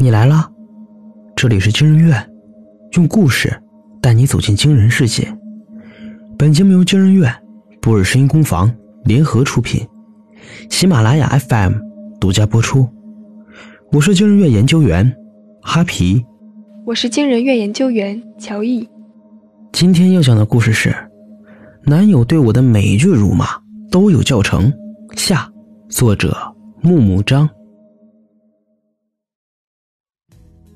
你来了，这里是惊人院，用故事带你走进惊人世界。本节目由惊人院、布尔声音工坊联合出品，喜马拉雅 FM 独家播出。我是惊人院研究员哈皮，我是惊人院研究员乔毅。今天要讲的故事是：男友对我的每一句辱骂都有教程。下，作者木木章。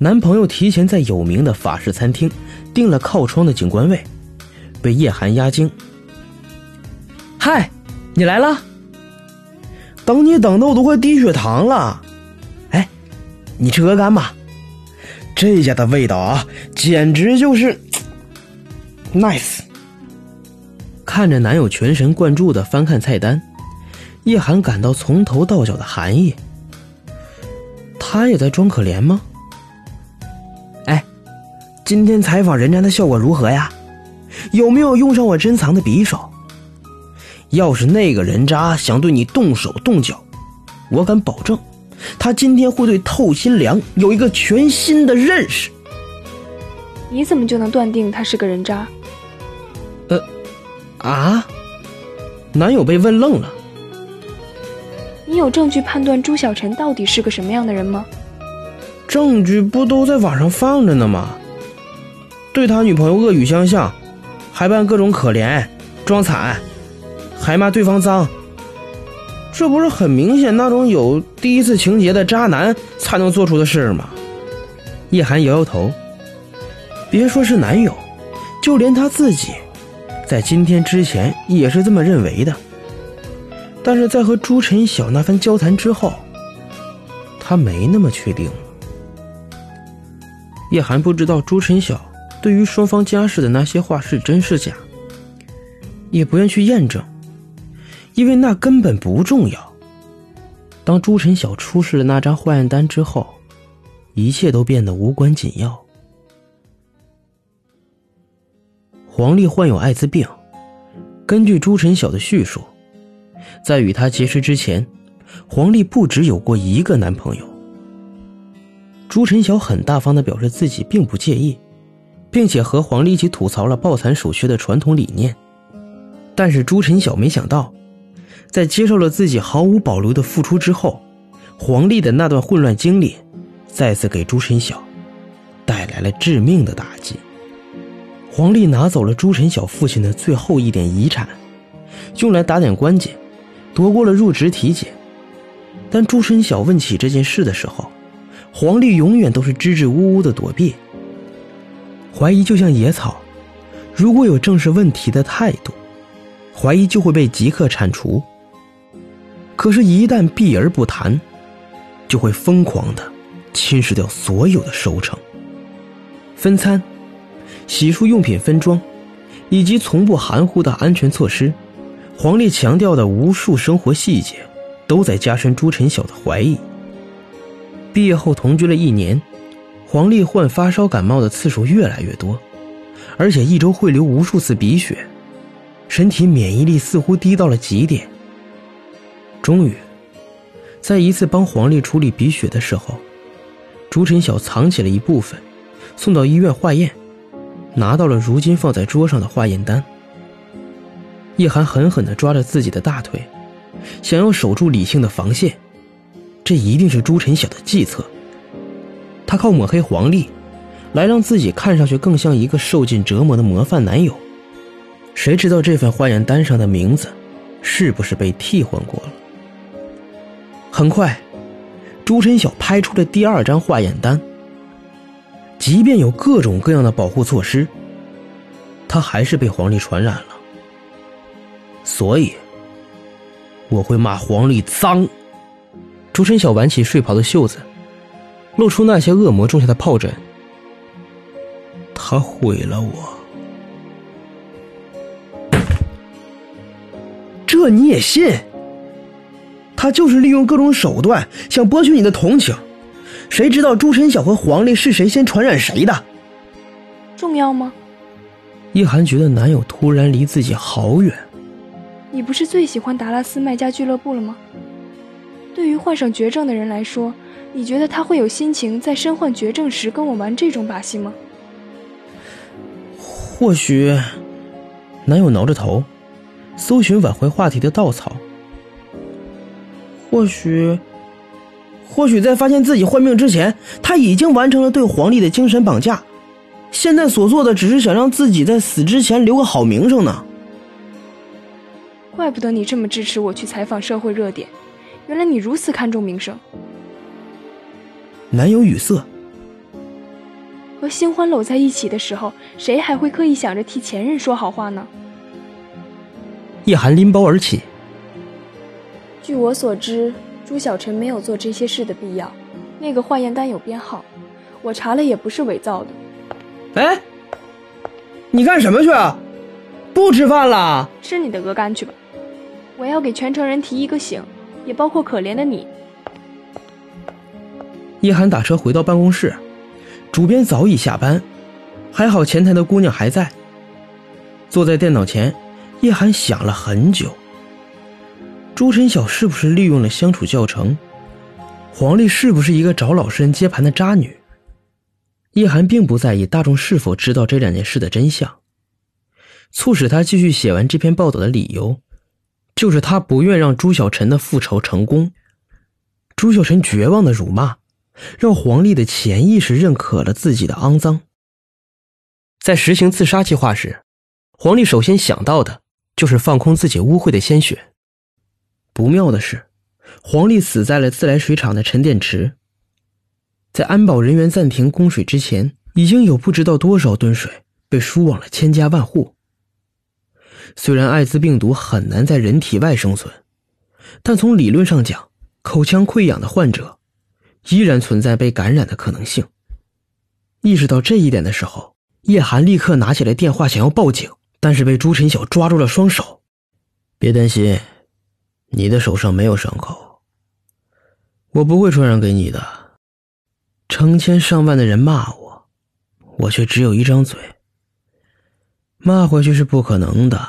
男朋友提前在有名的法式餐厅订了靠窗的景观位，被叶寒压惊。嗨，你来了！等你等的我都快低血糖了。哎，你吃鹅肝吧，这家的味道啊，简直就是 nice。看着男友全神贯注的翻看菜单，叶寒感到从头到脚的寒意。他也在装可怜吗？今天采访人家的效果如何呀？有没有用上我珍藏的匕首？要是那个人渣想对你动手动脚，我敢保证，他今天会对透心凉有一个全新的认识。你怎么就能断定他是个人渣？呃，啊？男友被问愣了。你有证据判断朱小晨到底是个什么样的人吗？证据不都在网上放着呢吗？对他女朋友恶语相向，还扮各种可怜、装惨，还骂对方脏，这不是很明显那种有第一次情节的渣男才能做出的事吗？叶寒摇摇头，别说是男友，就连他自己，在今天之前也是这么认为的。但是在和朱晨晓那番交谈之后，他没那么确定了。叶寒不知道朱晨晓。对于双方家事的那些话是真是假，也不愿去验证，因为那根本不重要。当朱晨晓出示了那张化验单之后，一切都变得无关紧要。黄丽患有艾滋病，根据朱晨晓的叙述，在与他结识之前，黄丽不只有过一个男朋友。朱晨晓很大方的表示自己并不介意。并且和黄丽一起吐槽了抱残守缺的传统理念，但是朱晨晓没想到，在接受了自己毫无保留的付出之后，黄丽的那段混乱经历，再次给朱晨晓带来了致命的打击。黄丽拿走了朱晨晓父亲的最后一点遗产，用来打点关节，夺过了入职体检。当朱晨晓问起这件事的时候，黄丽永远都是支支吾吾的躲避。怀疑就像野草，如果有正视问题的态度，怀疑就会被即刻铲除。可是，一旦避而不谈，就会疯狂的侵蚀掉所有的收成。分餐、洗漱用品分装，以及从不含糊的安全措施，黄丽强调的无数生活细节，都在加深朱晨晓的怀疑。毕业后同居了一年。黄丽患发烧感冒的次数越来越多，而且一周会流无数次鼻血，身体免疫力似乎低到了极点。终于，在一次帮黄丽处理鼻血的时候，朱晨晓藏起了一部分，送到医院化验，拿到了如今放在桌上的化验单。叶寒狠狠地抓着自己的大腿，想要守住理性的防线，这一定是朱晨晓的计策。他靠抹黑黄丽，来让自己看上去更像一个受尽折磨的模范男友。谁知道这份化验单上的名字，是不是被替换过了？很快，朱晨晓拍出了第二张化验单。即便有各种各样的保护措施，他还是被黄丽传染了。所以，我会骂黄丽脏。朱晨晓挽起睡袍的袖子。露出那些恶魔种下的疱疹，他毁了我。这你也信？他就是利用各种手段想博取你的同情。谁知道朱晨晓和黄丽是谁先传染谁的？重要吗？叶寒觉得男友突然离自己好远。你不是最喜欢达拉斯卖家俱乐部了吗？对于患上绝症的人来说，你觉得他会有心情在身患绝症时跟我玩这种把戏吗？或许，男友挠着头，搜寻挽回话题的稻草。或许，或许在发现自己患病之前，他已经完成了对黄历的精神绑架，现在所做的只是想让自己在死之前留个好名声呢。怪不得你这么支持我去采访社会热点，原来你如此看重名声。男友语塞。和新欢搂在一起的时候，谁还会刻意想着替前任说好话呢？叶寒拎包而起。据我所知，朱小晨没有做这些事的必要。那个化验单有编号，我查了也不是伪造的。哎，你干什么去？不吃饭了？吃你的鹅肝去吧！我要给全城人提一个醒，也包括可怜的你。叶寒打车回到办公室。主编早已下班，还好前台的姑娘还在。坐在电脑前，叶寒想了很久。朱晨晓是不是利用了相处教程？黄丽是不是一个找老实人接盘的渣女？叶寒并不在意大众是否知道这两件事的真相。促使他继续写完这篇报道的理由，就是他不愿让朱小晨的复仇成功。朱小晨绝望的辱骂。让黄丽的潜意识认可了自己的肮脏。在实行自杀计划时，黄丽首先想到的就是放空自己污秽的鲜血。不妙的是，黄丽死在了自来水厂的沉淀池。在安保人员暂停供水之前，已经有不知道多少吨水被输往了千家万户。虽然艾滋病毒很难在人体外生存，但从理论上讲，口腔溃疡的患者。依然存在被感染的可能性。意识到这一点的时候，叶寒立刻拿起来电话，想要报警，但是被朱晨晓抓住了双手。别担心，你的手上没有伤口，我不会传染给你的。成千上万的人骂我，我却只有一张嘴，骂回去是不可能的。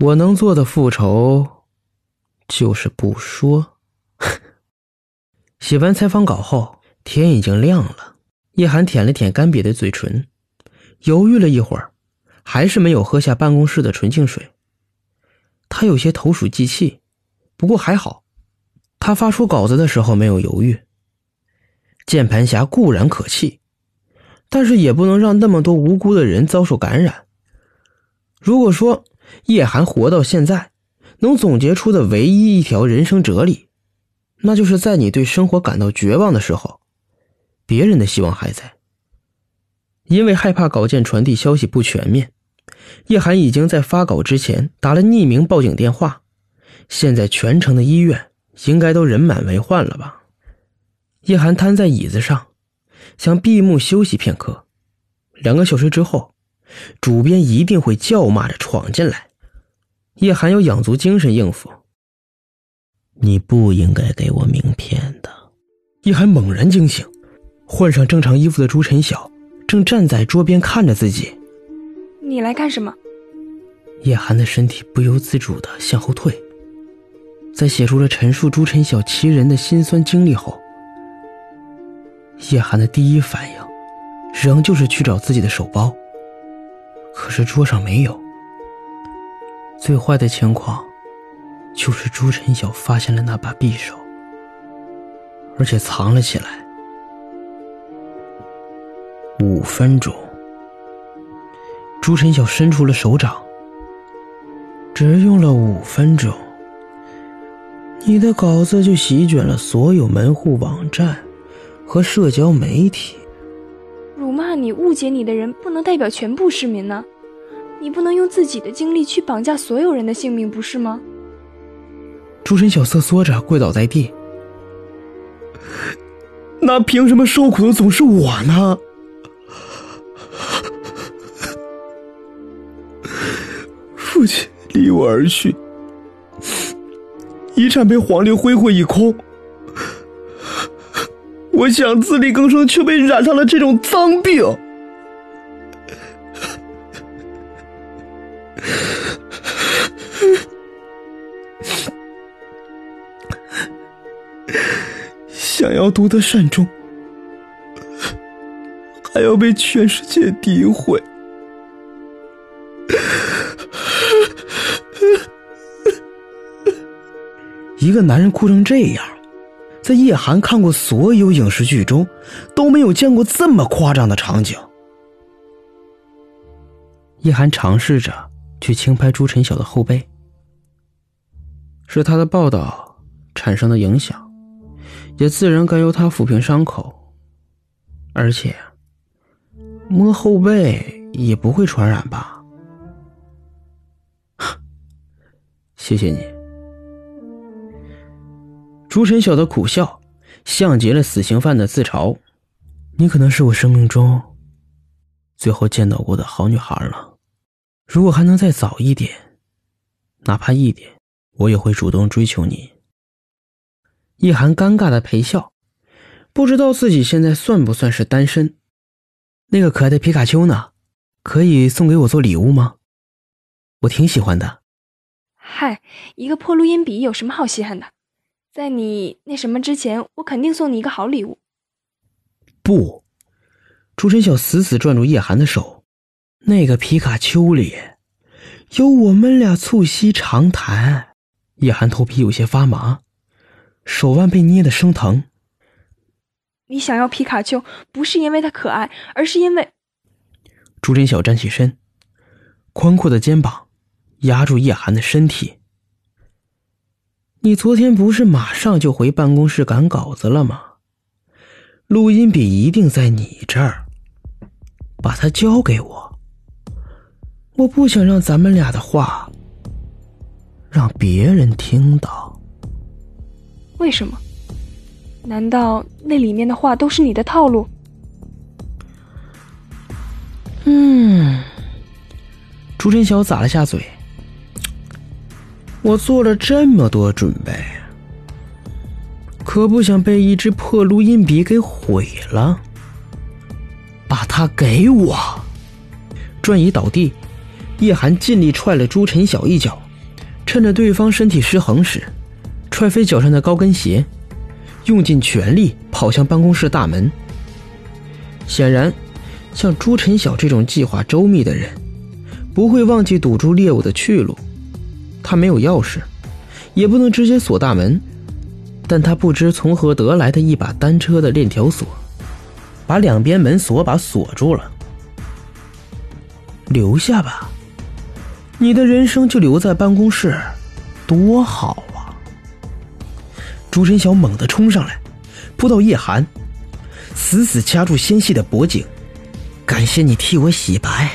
我能做的复仇，就是不说。写完采访稿后，天已经亮了。叶寒舔了舔干瘪的嘴唇，犹豫了一会儿，还是没有喝下办公室的纯净水。他有些投鼠忌器，不过还好，他发出稿子的时候没有犹豫。键盘侠固然可气，但是也不能让那么多无辜的人遭受感染。如果说叶寒活到现在，能总结出的唯一一条人生哲理。那就是在你对生活感到绝望的时候，别人的希望还在。因为害怕稿件传递消息不全面，叶寒已经在发稿之前打了匿名报警电话。现在全城的医院应该都人满为患了吧？叶寒瘫在椅子上，想闭目休息片刻。两个小时之后，主编一定会叫骂着闯进来，叶寒要养足精神应付。你不应该给我名片的。叶寒猛然惊醒，换上正常衣服的朱晨晓正站在桌边看着自己。你来干什么？叶寒的身体不由自主的向后退。在写出了陈述朱晨晓其人的辛酸经历后，叶寒的第一反应仍旧是去找自己的手包。可是桌上没有。最坏的情况。就是朱晨晓发现了那把匕首，而且藏了起来。五分钟，朱晨晓伸出了手掌。只用了五分钟，你的稿子就席卷了所有门户网站和社交媒体。辱骂你、误解你的人，不能代表全部市民呢。你不能用自己的经历去绑架所有人的性命，不是吗？朱晨晓瑟缩着跪倒在地。那凭什么受苦的总是我呢？父亲离我而去，遗产被皇帝挥霍一空，我想自力更生，却被染上了这种脏病。想要读得善终，还要被全世界诋毁。一个男人哭成这样，在叶寒看过所有影视剧中都没有见过这么夸张的场景。叶寒尝试着去轻拍朱晨晓的后背，是他的报道产生的影响，也自然该由他抚平伤口。而且，摸后背也不会传染吧？谢谢你。朱晨晓的苦笑，像极了死刑犯的自嘲。你可能是我生命中最后见到过的好女孩了。如果还能再早一点，哪怕一点，我也会主动追求你。一涵尴尬的陪笑，不知道自己现在算不算是单身。那个可爱的皮卡丘呢？可以送给我做礼物吗？我挺喜欢的。嗨，一个破录音笔有什么好稀罕的？在你那什么之前，我肯定送你一个好礼物。不，朱晨晓死死攥住叶寒的手，那个皮卡丘里有我们俩促膝长谈。叶寒头皮有些发麻，手腕被捏得生疼。你想要皮卡丘，不是因为它可爱，而是因为……朱晨晓站起身，宽阔的肩膀压住叶寒的身体。你昨天不是马上就回办公室赶稿子了吗？录音笔一定在你这儿，把它交给我。我不想让咱们俩的话让别人听到。为什么？难道那里面的话都是你的套路？嗯，朱晨晓咂了下嘴。我做了这么多准备，可不想被一支破录音笔给毁了。把它给我！转椅倒地，叶寒尽力踹了朱晨晓一脚，趁着对方身体失衡时，踹飞脚上的高跟鞋，用尽全力跑向办公室大门。显然，像朱晨晓这种计划周密的人，不会忘记堵住猎物的去路。他没有钥匙，也不能直接锁大门，但他不知从何得来的一把单车的链条锁，把两边门锁把锁住了。留下吧，你的人生就留在办公室，多好！朱晨晓猛地冲上来，扑到叶寒，死死掐住纤细的脖颈。感谢你替我洗白，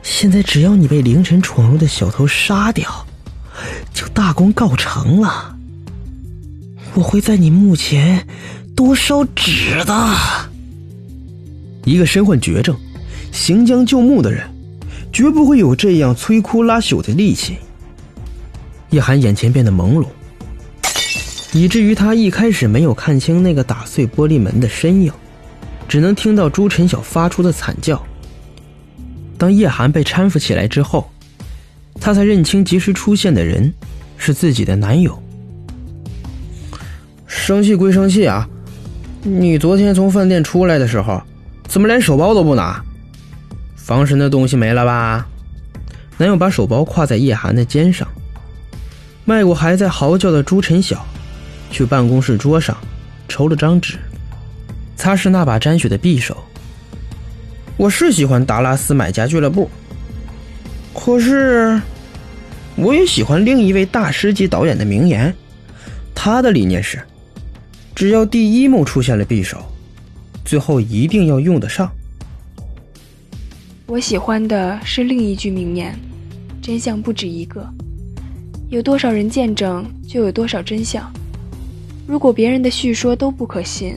现在只要你被凌晨闯入的小偷杀掉。就大功告成了，我会在你墓前多烧纸的。一个身患绝症、行将就木的人，绝不会有这样摧枯拉朽的力气。叶寒眼前变得朦胧，以至于他一开始没有看清那个打碎玻璃门的身影，只能听到朱晨晓发出的惨叫。当叶寒被搀扶起来之后。他才认清及时出现的人是自己的男友。生气归生气啊，你昨天从饭店出来的时候，怎么连手包都不拿？防身的东西没了吧？男友把手包挎在叶寒的肩上，迈过还在嚎叫的朱晨晓，去办公室桌上抽了张纸，擦拭那把沾血的匕首。我是喜欢达拉斯买家俱乐部。可是，我也喜欢另一位大师级导演的名言。他的理念是：只要第一幕出现了匕首，最后一定要用得上。我喜欢的是另一句名言：真相不止一个，有多少人见证，就有多少真相。如果别人的叙说都不可信，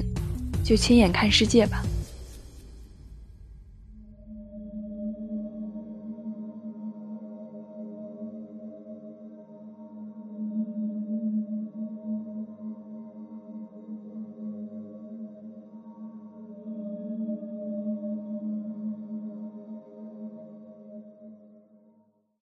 就亲眼看世界吧。